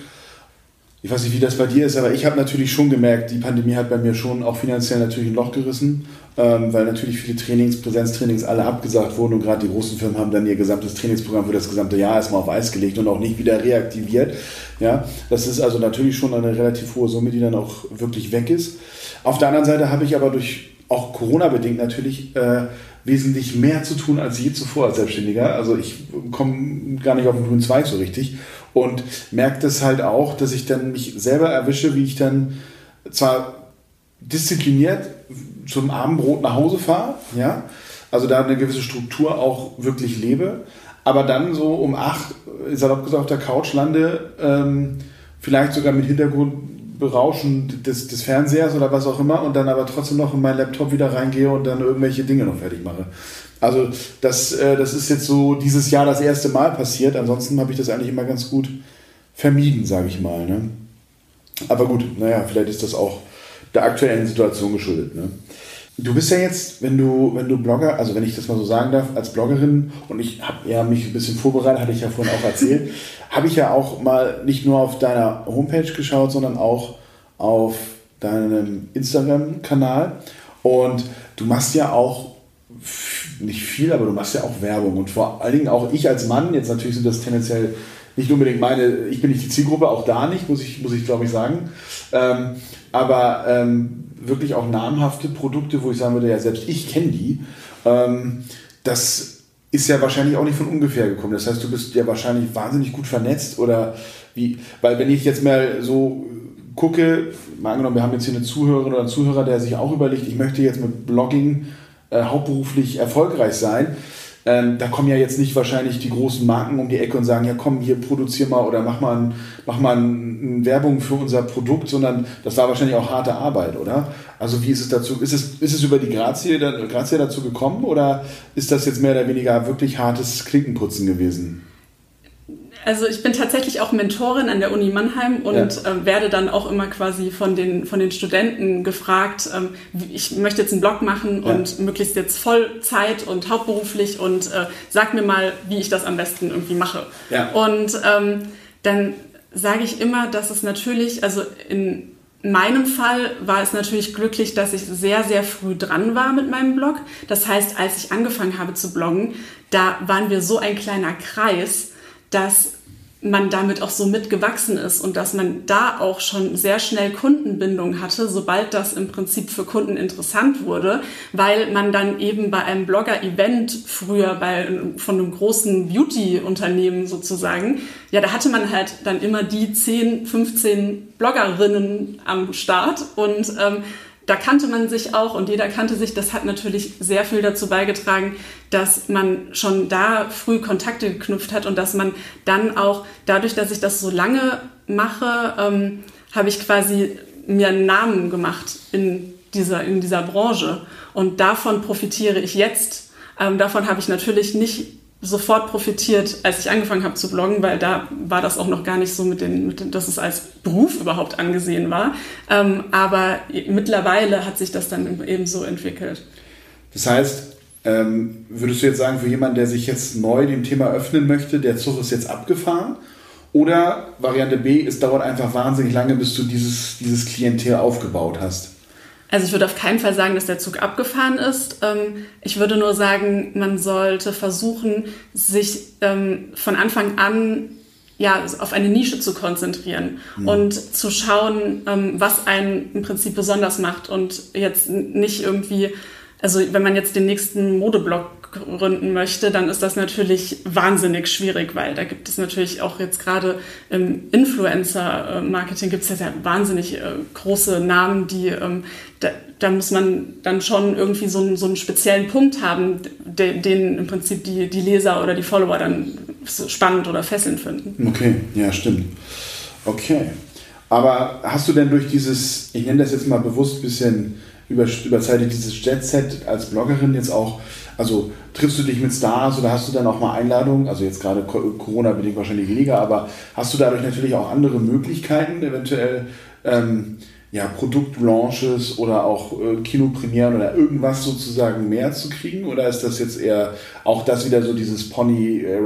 Speaker 1: Ich weiß nicht, wie das bei dir ist, aber ich habe natürlich schon gemerkt, die Pandemie hat bei mir schon auch finanziell natürlich ein Loch gerissen, ähm, weil natürlich viele Trainings, Präsenztrainings alle abgesagt wurden und gerade die großen Firmen haben dann ihr gesamtes Trainingsprogramm für das gesamte Jahr erstmal auf Eis gelegt und auch nicht wieder reaktiviert. Ja, das ist also natürlich schon eine relativ hohe Summe, die dann auch wirklich weg ist. Auf der anderen Seite habe ich aber durch auch Corona-bedingt natürlich äh, wesentlich mehr zu tun als je zuvor als Selbstständiger. Also ich komme gar nicht auf den grünen Zweig so richtig und merke das halt auch, dass ich dann mich selber erwische, wie ich dann zwar diszipliniert zum Abendbrot nach Hause fahre, ja, also da eine gewisse Struktur auch wirklich lebe, aber dann so um acht, salopp gesagt, auf der Couch lande, ähm, vielleicht sogar mit Hintergrundberauschen des, des Fernsehers oder was auch immer und dann aber trotzdem noch in meinen Laptop wieder reingehe und dann irgendwelche Dinge noch fertig mache. Also das, äh, das ist jetzt so dieses Jahr das erste Mal passiert. Ansonsten habe ich das eigentlich immer ganz gut vermieden, sage ich mal. Ne? Aber gut, naja, vielleicht ist das auch der aktuellen Situation geschuldet. Ne? Du bist ja jetzt, wenn du, wenn du Blogger, also wenn ich das mal so sagen darf, als Bloggerin, und ich habe ja mich ein bisschen vorbereitet, hatte ich ja vorhin auch erzählt, habe ich ja auch mal nicht nur auf deiner Homepage geschaut, sondern auch auf deinem Instagram-Kanal. Und du machst ja auch nicht viel, aber du machst ja auch Werbung. Und vor allen Dingen auch ich als Mann, jetzt natürlich sind das tendenziell nicht unbedingt meine, ich bin nicht die Zielgruppe, auch da nicht, muss ich, muss ich glaube ich sagen. Ähm, aber ähm, wirklich auch namhafte Produkte, wo ich sagen würde, ja, selbst ich kenne die. Ähm, das ist ja wahrscheinlich auch nicht von ungefähr gekommen. Das heißt, du bist ja wahrscheinlich wahnsinnig gut vernetzt oder wie, weil wenn ich jetzt mal so gucke, mal angenommen, wir haben jetzt hier eine Zuhörerin oder einen Zuhörer, der sich auch überlegt, ich möchte jetzt mit Blogging äh, hauptberuflich erfolgreich sein. Ähm, da kommen ja jetzt nicht wahrscheinlich die großen Marken um die Ecke und sagen, ja komm, hier produzier mal oder mach mal, ein, mach mal ein, ein Werbung für unser Produkt, sondern das war wahrscheinlich auch harte Arbeit, oder? Also wie ist es dazu, ist es, ist es über die Grazie, Grazie dazu gekommen oder ist das jetzt mehr oder weniger wirklich hartes Klinkenputzen gewesen?
Speaker 2: Also ich bin tatsächlich auch Mentorin an der Uni Mannheim und ja. äh, werde dann auch immer quasi von den, von den Studenten gefragt, ähm, ich möchte jetzt einen Blog machen ja. und möglichst jetzt Vollzeit und hauptberuflich und äh, sag mir mal, wie ich das am besten irgendwie mache. Ja. Und ähm, dann sage ich immer, dass es natürlich, also in meinem Fall war es natürlich glücklich, dass ich sehr, sehr früh dran war mit meinem Blog. Das heißt, als ich angefangen habe zu bloggen, da waren wir so ein kleiner Kreis, dass man damit auch so mitgewachsen ist und dass man da auch schon sehr schnell Kundenbindung hatte, sobald das im Prinzip für Kunden interessant wurde, weil man dann eben bei einem Blogger-Event früher bei, von einem großen Beauty-Unternehmen sozusagen, ja, da hatte man halt dann immer die 10, 15 Bloggerinnen am Start und ähm, da kannte man sich auch und jeder kannte sich. Das hat natürlich sehr viel dazu beigetragen, dass man schon da früh Kontakte geknüpft hat und dass man dann auch dadurch, dass ich das so lange mache, ähm, habe ich quasi mir einen Namen gemacht in dieser, in dieser Branche. Und davon profitiere ich jetzt. Ähm, davon habe ich natürlich nicht sofort profitiert, als ich angefangen habe zu bloggen, weil da war das auch noch gar nicht so mit den, mit den dass es als Beruf überhaupt angesehen war. Ähm, aber mittlerweile hat sich das dann eben so entwickelt.
Speaker 1: Das heißt, ähm, würdest du jetzt sagen, für jemanden, der sich jetzt neu dem Thema öffnen möchte, der Zug ist jetzt abgefahren? Oder Variante B, es dauert einfach wahnsinnig lange, bis du dieses, dieses Klientel aufgebaut hast?
Speaker 2: Also ich würde auf keinen Fall sagen, dass der Zug abgefahren ist. Ähm, ich würde nur sagen, man sollte versuchen, sich ähm, von Anfang an ja, auf eine Nische zu konzentrieren mhm. und zu schauen, ähm, was einen im Prinzip besonders macht und jetzt nicht irgendwie, also wenn man jetzt den nächsten Modeblock gründen möchte, dann ist das natürlich wahnsinnig schwierig, weil da gibt es natürlich auch jetzt gerade im Influencer-Marketing gibt es ja sehr wahnsinnig äh, große Namen, die ähm, da, da, muss man dann schon irgendwie so einen, so einen speziellen Punkt haben, de, den im Prinzip die, die Leser oder die Follower dann spannend oder fesselnd finden.
Speaker 1: Okay, ja, stimmt. Okay. Aber hast du denn durch dieses, ich nenne das jetzt mal bewusst ein bisschen über, überzeitig, dieses Jet-Set als Bloggerin jetzt auch also triffst du dich mit Stars oder hast du dann auch mal Einladungen? Also jetzt gerade Corona-bedingt wahrscheinlich weniger, aber hast du dadurch natürlich auch andere Möglichkeiten, eventuell ähm, ja, Produktlaunches oder auch äh, Kinopremieren oder irgendwas sozusagen mehr zu kriegen? Oder ist das jetzt eher auch das wieder so dieses Pony äh,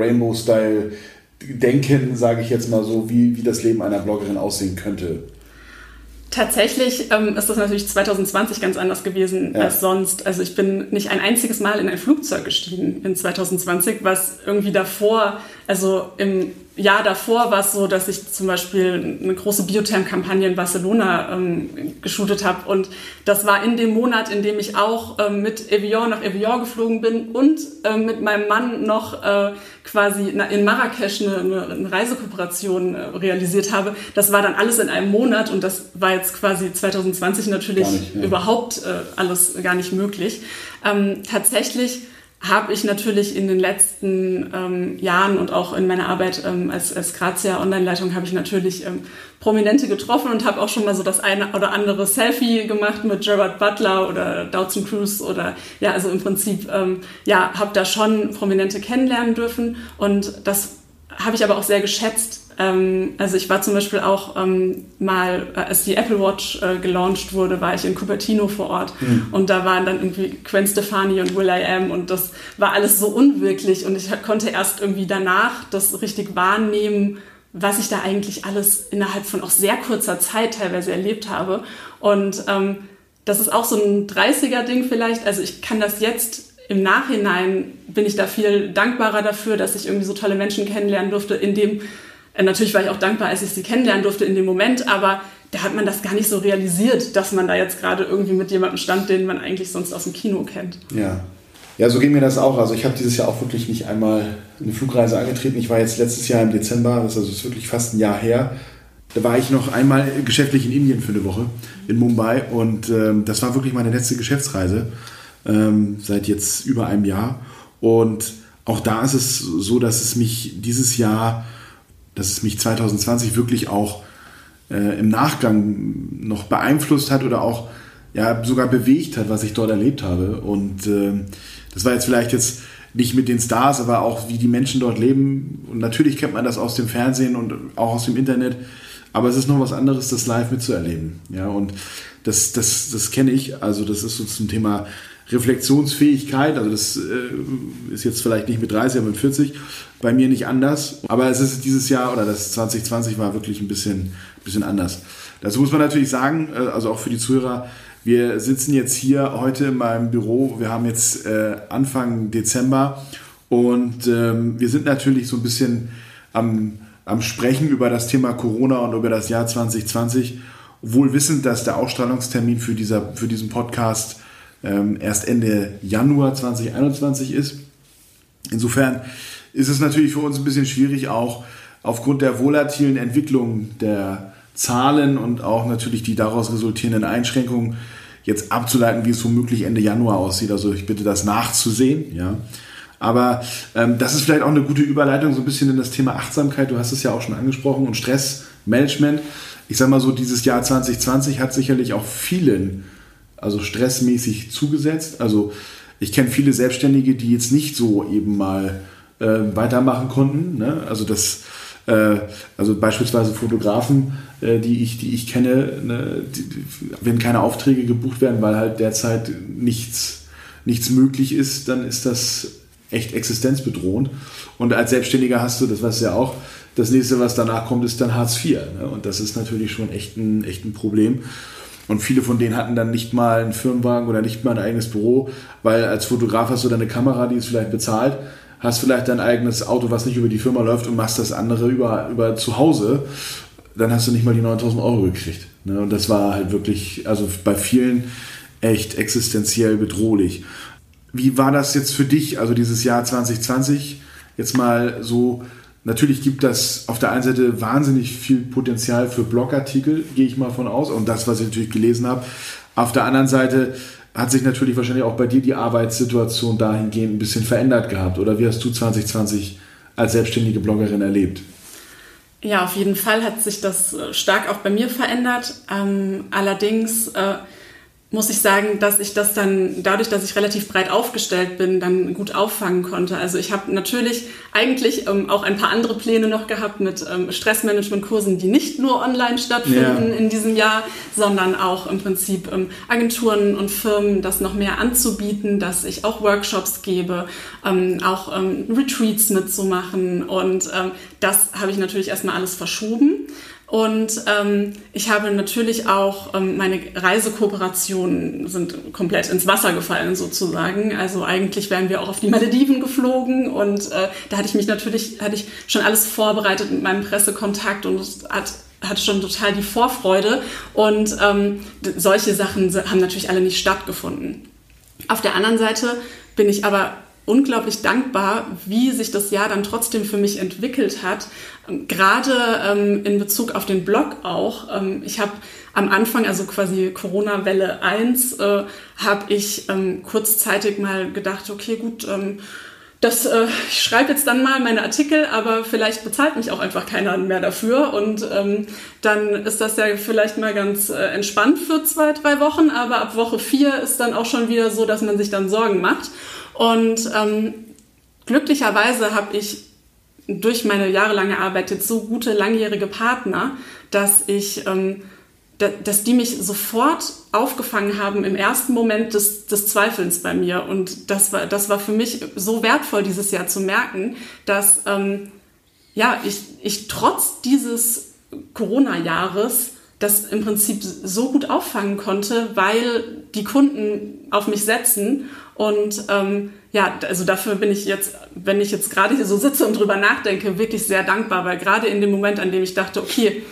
Speaker 1: sage ich jetzt mal so, wie, wie das Leben einer Bloggerin aussehen könnte?
Speaker 2: Tatsächlich ähm, ist das natürlich 2020 ganz anders gewesen ja. als sonst. Also ich bin nicht ein einziges Mal in ein Flugzeug gestiegen in 2020, was irgendwie davor, also im Jahr davor war es so, dass ich zum Beispiel eine große Biotherm-Kampagne in Barcelona ähm, geshootet habe. Und das war in dem Monat, in dem ich auch ähm, mit Evian nach Evian geflogen bin und ähm, mit meinem Mann noch äh, quasi in Marrakesch eine, eine, Reisekooperation äh, realisiert habe. Das war dann alles in einem Monat und das war jetzt quasi 2020 natürlich nicht, ja. überhaupt äh, alles gar nicht möglich. Ähm, tatsächlich habe ich natürlich in den letzten ähm, Jahren und auch in meiner Arbeit ähm, als, als Grazia Online-Leitung habe ich natürlich ähm, Prominente getroffen und habe auch schon mal so das eine oder andere Selfie gemacht mit Gerard Butler oder Dawson Cruz oder ja, also im Prinzip, ähm, ja, habe da schon Prominente kennenlernen dürfen. Und das habe ich aber auch sehr geschätzt, ähm, also ich war zum Beispiel auch ähm, mal, äh, als die Apple Watch äh, gelauncht wurde, war ich in Cupertino vor Ort mhm. und da waren dann irgendwie Gwen Stefani und Will I Am und das war alles so unwirklich und ich konnte erst irgendwie danach das richtig wahrnehmen, was ich da eigentlich alles innerhalb von auch sehr kurzer Zeit teilweise erlebt habe und ähm, das ist auch so ein 30er-Ding vielleicht. Also ich kann das jetzt im Nachhinein bin ich da viel dankbarer dafür, dass ich irgendwie so tolle Menschen kennenlernen durfte, in dem natürlich war ich auch dankbar, als ich sie kennenlernen durfte in dem Moment, aber da hat man das gar nicht so realisiert, dass man da jetzt gerade irgendwie mit jemandem stand, den man eigentlich sonst aus dem Kino kennt.
Speaker 1: Ja. Ja, so ging mir das auch. Also ich habe dieses Jahr auch wirklich nicht einmal eine Flugreise angetreten. Ich war jetzt letztes Jahr im Dezember, das ist also wirklich fast ein Jahr her. Da war ich noch einmal geschäftlich in Indien für eine Woche, in Mumbai. Und ähm, das war wirklich meine letzte Geschäftsreise ähm, seit jetzt über einem Jahr. Und auch da ist es so, dass es mich dieses Jahr dass es mich 2020 wirklich auch äh, im Nachgang noch beeinflusst hat oder auch ja, sogar bewegt hat, was ich dort erlebt habe. Und äh, das war jetzt vielleicht jetzt nicht mit den Stars, aber auch wie die Menschen dort leben. Und natürlich kennt man das aus dem Fernsehen und auch aus dem Internet. Aber es ist noch was anderes, das live mitzuerleben. Ja, und das, das, das kenne ich. Also das ist so zum Thema Reflexionsfähigkeit, also das äh, ist jetzt vielleicht nicht mit 30, aber mit 40, bei mir nicht anders. Aber es ist dieses Jahr oder das 2020 war wirklich ein bisschen, bisschen anders. Dazu muss man natürlich sagen, äh, also auch für die Zuhörer, wir sitzen jetzt hier heute in meinem Büro. Wir haben jetzt äh, Anfang Dezember und ähm, wir sind natürlich so ein bisschen am, am Sprechen über das Thema Corona und über das Jahr 2020, wohl wissend, dass der Ausstrahlungstermin für, dieser, für diesen Podcast ähm, erst Ende Januar 2021 ist. Insofern ist es natürlich für uns ein bisschen schwierig, auch aufgrund der volatilen Entwicklung der Zahlen und auch natürlich die daraus resultierenden Einschränkungen jetzt abzuleiten, wie es womöglich Ende Januar aussieht. Also ich bitte das nachzusehen. Ja. Aber ähm, das ist vielleicht auch eine gute Überleitung so ein bisschen in das Thema Achtsamkeit. Du hast es ja auch schon angesprochen und Stressmanagement. Ich sage mal so, dieses Jahr 2020 hat sicherlich auch vielen also stressmäßig zugesetzt. Also ich kenne viele Selbstständige, die jetzt nicht so eben mal äh, weitermachen konnten. Ne? Also das, äh, also beispielsweise Fotografen, äh, die ich, die ich kenne, ne? die, wenn keine Aufträge gebucht werden, weil halt derzeit nichts, nichts möglich ist, dann ist das echt existenzbedrohend. Und als Selbstständiger hast du, das weißt du ja auch, das nächste, was danach kommt, ist dann Hartz IV. Ne? Und das ist natürlich schon echt ein, echt ein Problem. Und viele von denen hatten dann nicht mal einen Firmenwagen oder nicht mal ein eigenes Büro, weil als Fotograf hast du deine Kamera, die ist vielleicht bezahlt, hast vielleicht dein eigenes Auto, was nicht über die Firma läuft und machst das andere über, über zu Hause. Dann hast du nicht mal die 9000 Euro gekriegt. Ne? Und das war halt wirklich, also bei vielen echt existenziell bedrohlich. Wie war das jetzt für dich, also dieses Jahr 2020? Jetzt mal so Natürlich gibt das auf der einen Seite wahnsinnig viel Potenzial für Blogartikel, gehe ich mal von aus, und das, was ich natürlich gelesen habe. Auf der anderen Seite hat sich natürlich wahrscheinlich auch bei dir die Arbeitssituation dahingehend ein bisschen verändert gehabt. Oder wie hast du 2020 als selbstständige Bloggerin erlebt?
Speaker 2: Ja, auf jeden Fall hat sich das stark auch bei mir verändert. Ähm, allerdings äh, muss ich sagen, dass ich das dann dadurch, dass ich relativ breit aufgestellt bin, dann gut auffangen konnte. Also ich habe natürlich eigentlich ähm, auch ein paar andere Pläne noch gehabt mit ähm, Stressmanagement-Kursen, die nicht nur online stattfinden ja. in diesem Jahr, sondern auch im Prinzip ähm, Agenturen und Firmen das noch mehr anzubieten, dass ich auch Workshops gebe, ähm, auch ähm, Retreats mitzumachen und ähm, das habe ich natürlich erstmal alles verschoben. Und ähm, ich habe natürlich auch, ähm, meine Reisekooperationen sind komplett ins Wasser gefallen sozusagen. Also eigentlich wären wir auch auf die Malediven geflogen und äh, da hatte ich mich natürlich, hatte ich schon alles vorbereitet mit meinem Pressekontakt und es hat hatte schon total die Vorfreude und ähm, solche Sachen haben natürlich alle nicht stattgefunden. Auf der anderen Seite bin ich aber unglaublich dankbar, wie sich das Jahr dann trotzdem für mich entwickelt hat. Gerade ähm, in Bezug auf den Blog auch. Ähm, ich habe am Anfang, also quasi Corona-Welle 1, äh, habe ich ähm, kurzzeitig mal gedacht, okay, gut, ähm, das, äh, ich schreibe jetzt dann mal meine Artikel, aber vielleicht bezahlt mich auch einfach keiner mehr dafür. Und ähm, dann ist das ja vielleicht mal ganz äh, entspannt für zwei, drei Wochen, aber ab Woche vier ist dann auch schon wieder so, dass man sich dann Sorgen macht. Und ähm, glücklicherweise habe ich durch meine jahrelange Arbeit jetzt so gute langjährige Partner, dass ich ähm, dass die mich sofort aufgefangen haben im ersten Moment des, des Zweifelns bei mir. Und das war, das war für mich so wertvoll, dieses Jahr zu merken, dass ähm, ja, ich, ich trotz dieses Corona-Jahres das im Prinzip so gut auffangen konnte, weil die Kunden auf mich setzen. Und ähm, ja, also dafür bin ich jetzt, wenn ich jetzt gerade hier so sitze und drüber nachdenke, wirklich sehr dankbar, weil gerade in dem Moment, an dem ich dachte, okay,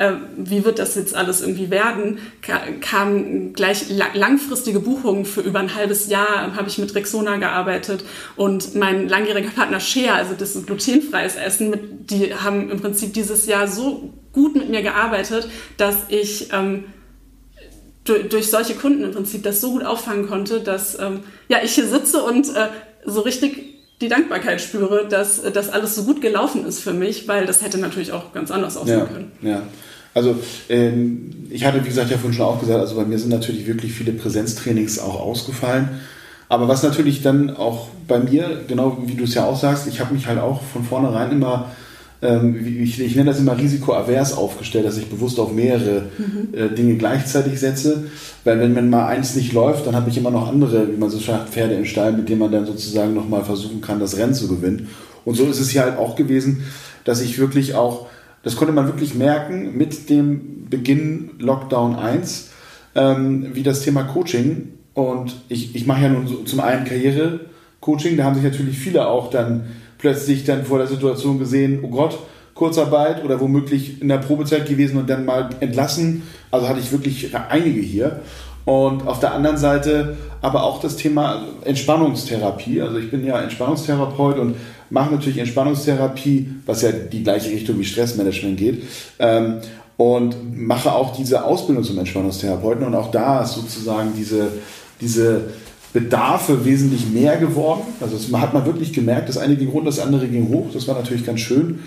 Speaker 2: äh, wie wird das jetzt alles irgendwie werden, kamen gleich langfristige Buchungen für über ein halbes Jahr, habe ich mit Rexona gearbeitet und mein langjähriger Partner Shea, also das ist glutenfreies Essen, die haben im Prinzip dieses Jahr so gut mit mir gearbeitet, dass ich ähm, durch, durch, solche Kunden im Prinzip das so gut auffangen konnte, dass ähm, ja, ich hier sitze und äh, so richtig die Dankbarkeit spüre, dass das alles so gut gelaufen ist für mich, weil das hätte natürlich auch ganz anders aussehen
Speaker 1: ja,
Speaker 2: können.
Speaker 1: Ja. Also ähm, ich hatte, wie gesagt, ja vorhin schon auch gesagt, also bei mir sind natürlich wirklich viele Präsenztrainings auch ausgefallen. Aber was natürlich dann auch bei mir, genau wie du es ja auch sagst, ich habe mich halt auch von vornherein immer, ich, ich, nenne das immer risikoavers aufgestellt, dass ich bewusst auf mehrere mhm. äh, Dinge gleichzeitig setze. Weil wenn, wenn mal eins nicht läuft, dann habe ich immer noch andere, wie man so sagt, Pferde im Stall, mit denen man dann sozusagen nochmal versuchen kann, das Rennen zu gewinnen. Und so ist es hier halt auch gewesen, dass ich wirklich auch das konnte man wirklich merken mit dem Beginn Lockdown 1, ähm, wie das Thema Coaching und ich, ich mache ja nun so, zum einen Karriere-Coaching, da haben sich natürlich viele auch dann plötzlich dann vor der Situation gesehen, oh Gott, Kurzarbeit oder womöglich in der Probezeit gewesen und dann mal entlassen. Also hatte ich wirklich einige hier. Und auf der anderen Seite aber auch das Thema Entspannungstherapie. Also ich bin ja Entspannungstherapeut und mache natürlich Entspannungstherapie, was ja die gleiche Richtung wie Stressmanagement geht. Ähm, und mache auch diese Ausbildung zum Entspannungstherapeuten. Und auch da ist sozusagen diese, diese Bedarfe wesentlich mehr geworden. Also das hat man wirklich gemerkt, das eine ging runter, das andere ging hoch. Das war natürlich ganz schön.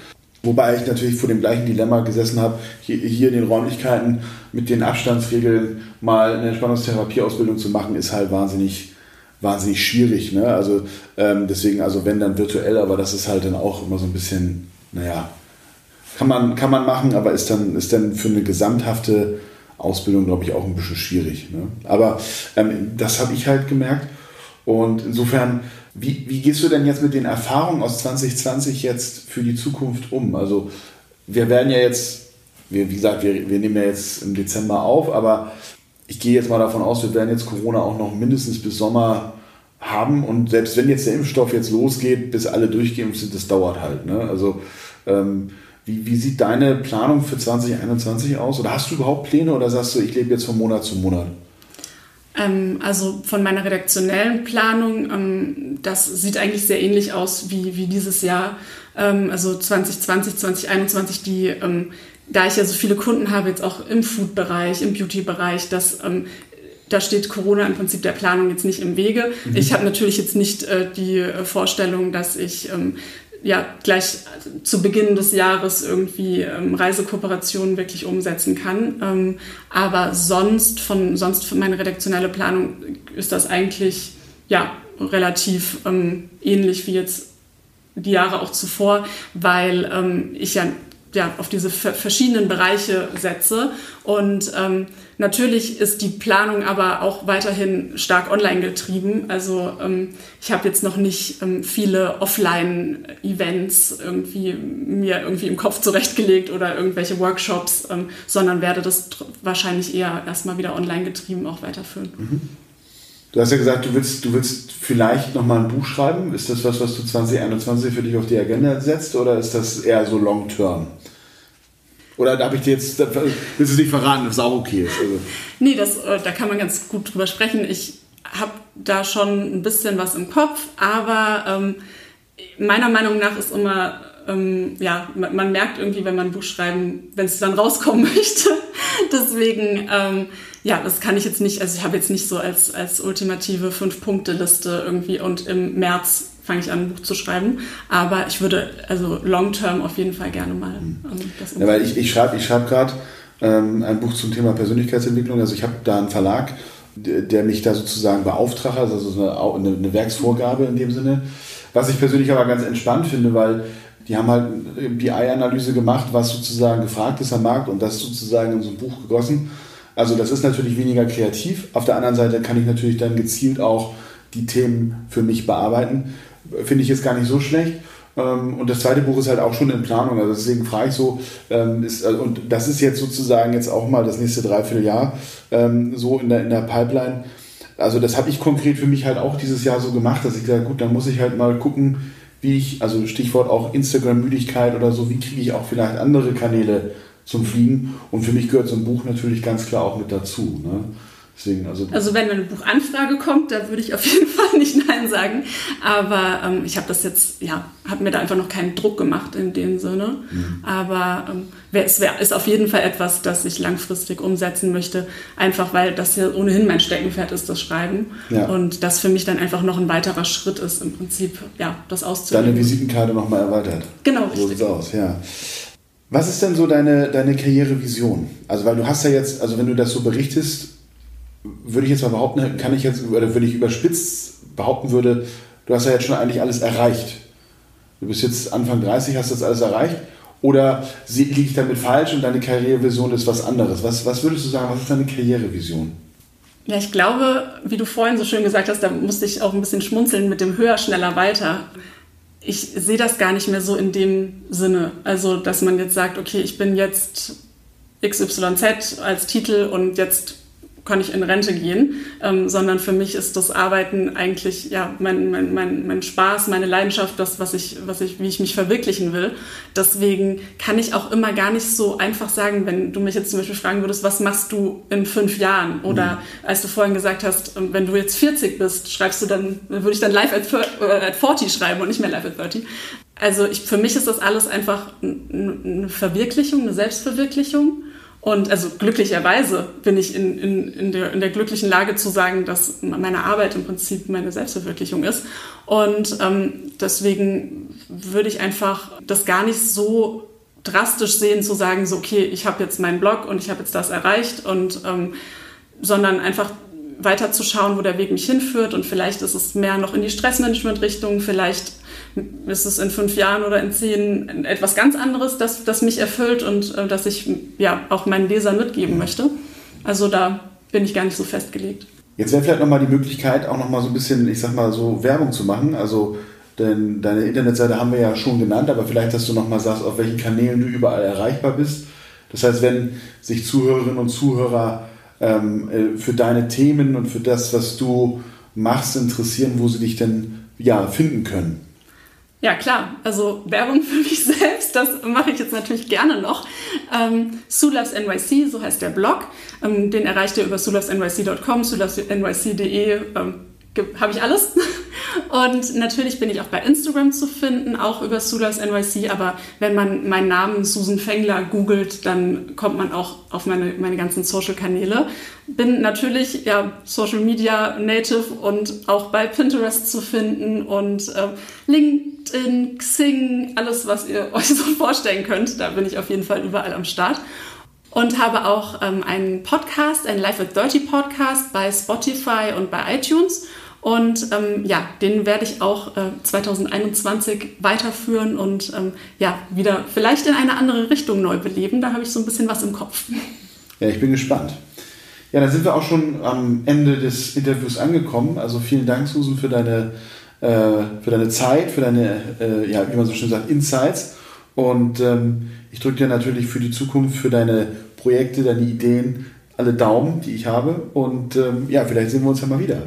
Speaker 1: Wobei ich natürlich vor dem gleichen Dilemma gesessen habe, hier, hier in den Räumlichkeiten mit den Abstandsregeln mal eine Entspannungstherapieausbildung zu machen, ist halt wahnsinnig, wahnsinnig schwierig. Ne? Also ähm, deswegen, also wenn dann virtuell, aber das ist halt dann auch immer so ein bisschen, naja, kann man, kann man machen, aber ist dann, ist dann für eine gesamthafte Ausbildung, glaube ich, auch ein bisschen schwierig. Ne? Aber ähm, das habe ich halt gemerkt. Und insofern wie, wie gehst du denn jetzt mit den Erfahrungen aus 2020 jetzt für die Zukunft um? Also wir werden ja jetzt, wir, wie gesagt, wir, wir nehmen ja jetzt im Dezember auf, aber ich gehe jetzt mal davon aus, wir werden jetzt Corona auch noch mindestens bis Sommer haben und selbst wenn jetzt der Impfstoff jetzt losgeht, bis alle durchgeimpft sind, das dauert halt. Ne? Also ähm, wie, wie sieht deine Planung für 2021 aus? Oder hast du überhaupt Pläne oder sagst du, ich lebe jetzt von Monat zu Monat?
Speaker 2: Ähm, also von meiner redaktionellen Planung, ähm, das sieht eigentlich sehr ähnlich aus wie, wie dieses Jahr. Ähm, also 2020, 2021, die, da ich ja so viele Kunden habe, jetzt auch im Food-Bereich, im Beauty-Bereich, das ähm, da steht Corona im Prinzip der Planung jetzt nicht im Wege. Mhm. Ich habe natürlich jetzt nicht äh, die äh, Vorstellung, dass ich ähm, ja gleich zu Beginn des Jahres irgendwie ähm, Reisekooperationen wirklich umsetzen kann. Ähm, aber sonst von sonst für meine redaktionelle Planung ist das eigentlich ja relativ ähm, ähnlich wie jetzt die Jahre auch zuvor, weil ähm, ich ja ja, auf diese verschiedenen Bereiche setze. Und ähm, natürlich ist die Planung aber auch weiterhin stark online getrieben. Also ähm, ich habe jetzt noch nicht ähm, viele Offline-Events irgendwie mir irgendwie im Kopf zurechtgelegt oder irgendwelche Workshops, ähm, sondern werde das wahrscheinlich eher erstmal wieder online getrieben auch weiterführen. Mhm.
Speaker 1: Du hast ja gesagt, du willst, du willst vielleicht nochmal ein Buch schreiben. Ist das was, was du 2021 für dich auf die Agenda setzt oder ist das eher so long term? Oder da habe ich dir jetzt, willst du es nicht verraten, dass es auch okay ist? Also.
Speaker 2: Nee, das, äh, da kann man ganz gut drüber sprechen. Ich habe da schon ein bisschen was im Kopf, aber ähm, meiner Meinung nach ist immer, ähm, ja, man, man, merkt irgendwie, wenn man ein Buch schreiben, wenn es dann rauskommen möchte. Deswegen, ähm, ja, das kann ich jetzt nicht, also ich habe jetzt nicht so als, als ultimative Fünf-Punkte-Liste irgendwie und im März fange ich an, ein Buch zu schreiben. Aber ich würde also long-term auf jeden Fall gerne mal ähm,
Speaker 1: das ja, weil ich, ich schreibe ich schreib gerade ähm, ein Buch zum Thema Persönlichkeitsentwicklung. Also ich habe da einen Verlag, der mich da sozusagen beauftragt, also eine, eine, Werksvorgabe in dem Sinne. Was ich persönlich aber ganz entspannt finde, weil die haben halt eine BI-Analyse gemacht, was sozusagen gefragt ist am Markt und das sozusagen in so ein Buch gegossen. Also das ist natürlich weniger kreativ. Auf der anderen Seite kann ich natürlich dann gezielt auch die Themen für mich bearbeiten. Finde ich jetzt gar nicht so schlecht. Ähm, und das zweite Buch ist halt auch schon in Planung. Also deswegen frage ich so, ähm, ist, also, und das ist jetzt sozusagen jetzt auch mal das nächste Dreivierteljahr ähm, so in der, in der Pipeline. Also das habe ich konkret für mich halt auch dieses Jahr so gemacht, dass ich gesagt gut, dann muss ich halt mal gucken, wie ich, also Stichwort auch Instagram-Müdigkeit oder so, wie kriege ich auch vielleicht andere Kanäle zum Fliegen. Und für mich gehört so ein Buch natürlich ganz klar auch mit dazu. Ne?
Speaker 2: Deswegen, also, also wenn eine Buchanfrage kommt, da würde ich auf jeden Fall nicht Nein sagen. Aber ähm, ich habe das jetzt, ja, habe mir da einfach noch keinen Druck gemacht in dem Sinne. Mhm. Aber ähm, es wär, ist auf jeden Fall etwas, das ich langfristig umsetzen möchte. Einfach weil das ja ohnehin mein Steckenpferd ist, das Schreiben. Ja. Und das für mich dann einfach noch ein weiterer Schritt ist, im Prinzip, ja, das auszuüben.
Speaker 1: Deine Visitenkarte nochmal erweitert.
Speaker 2: Genau,
Speaker 1: so richtig. So aus, ja. Was ist denn so deine, deine Karrierevision? Also, weil du hast ja jetzt, also wenn du das so berichtest, würde ich jetzt mal behaupten, kann ich jetzt, oder würde ich überspitzt behaupten würde, du hast ja jetzt schon eigentlich alles erreicht. Du bist jetzt Anfang 30, hast das alles erreicht. Oder liege ich damit falsch und deine Karrierevision ist was anderes? Was, was würdest du sagen, was ist deine Karrierevision?
Speaker 2: Ja, ich glaube, wie du vorhin so schön gesagt hast, da musste ich auch ein bisschen schmunzeln mit dem höher, schneller, weiter. Ich sehe das gar nicht mehr so in dem Sinne. Also, dass man jetzt sagt, okay, ich bin jetzt XYZ als Titel und jetzt kann ich in Rente gehen, ähm, sondern für mich ist das Arbeiten eigentlich ja mein, mein, mein, mein Spaß, meine Leidenschaft, das, was ich, was ich, wie ich mich verwirklichen will. Deswegen kann ich auch immer gar nicht so einfach sagen, wenn du mich jetzt zum Beispiel fragen würdest, was machst du in fünf Jahren? Oder mhm. als du vorhin gesagt hast, ähm, wenn du jetzt 40 bist, schreibst du dann, würde ich dann live at, at 40 schreiben und nicht mehr live at 30. Also ich, für mich ist das alles einfach eine Verwirklichung, eine Selbstverwirklichung. Und also glücklicherweise bin ich in, in, in, der, in der glücklichen Lage zu sagen, dass meine Arbeit im Prinzip meine Selbstverwirklichung ist. Und ähm, deswegen würde ich einfach das gar nicht so drastisch sehen, zu sagen, so, okay, ich habe jetzt meinen Blog und ich habe jetzt das erreicht und ähm, sondern einfach weiter zu schauen, wo der Weg mich hinführt. Und vielleicht ist es mehr noch in die Stressmanagement-Richtung, vielleicht ist es in fünf Jahren oder in zehn etwas ganz anderes, das, das mich erfüllt und äh, das ich ja auch meinen Lesern mitgeben möchte. Also da bin ich gar nicht so festgelegt.
Speaker 1: Jetzt wäre vielleicht nochmal die Möglichkeit, auch nochmal so ein bisschen, ich sag mal, so Werbung zu machen. Also denn deine Internetseite haben wir ja schon genannt, aber vielleicht, dass du nochmal sagst, auf welchen Kanälen du überall erreichbar bist. Das heißt, wenn sich Zuhörerinnen und Zuhörer ähm, äh, für deine Themen und für das, was du machst, interessieren, wo sie dich denn ja, finden können.
Speaker 2: Ja, klar. Also Werbung für mich selbst, das mache ich jetzt natürlich gerne noch. Ähm, Sulavs NYC, so heißt der Blog. Ähm, den erreicht ihr über sulavsnyc.com, sulavsnyc.de. Ähm, habe ich alles. Und natürlich bin ich auch bei Instagram zu finden, auch über Sulas NYC. Aber wenn man meinen Namen Susan Fengler googelt, dann kommt man auch auf meine, meine ganzen Social-Kanäle. Bin natürlich ja, Social Media Native und auch bei Pinterest zu finden und äh, LinkedIn, Xing, alles, was ihr euch so vorstellen könnt. Da bin ich auf jeden Fall überall am Start und habe auch ähm, einen Podcast, einen Life with Dirty Podcast bei Spotify und bei iTunes. Und ähm, ja, den werde ich auch äh, 2021 weiterführen und ähm, ja, wieder vielleicht in eine andere Richtung neu beleben. Da habe ich so ein bisschen was im Kopf.
Speaker 1: Ja, ich bin gespannt. Ja, dann sind wir auch schon am Ende des Interviews angekommen. Also vielen Dank, Susan, für deine, äh, für deine Zeit, für deine, äh, ja, wie man so schön sagt, Insights. Und ähm, ich drücke dir natürlich für die Zukunft, für deine Projekte, deine Ideen alle Daumen, die ich habe. Und ähm, ja, vielleicht sehen wir uns ja mal wieder.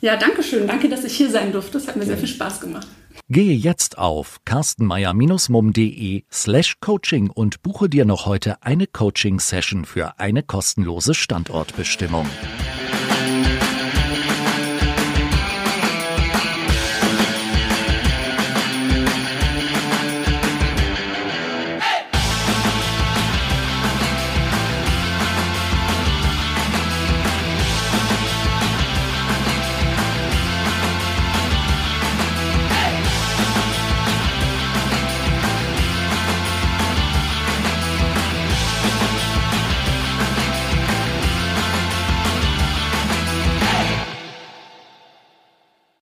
Speaker 2: Ja, danke schön. Danke, dass ich hier sein durfte. Es hat mir sehr viel Spaß gemacht.
Speaker 3: Gehe jetzt auf carstenmeier-mum.de slash coaching und buche dir noch heute eine Coaching-Session für eine kostenlose Standortbestimmung.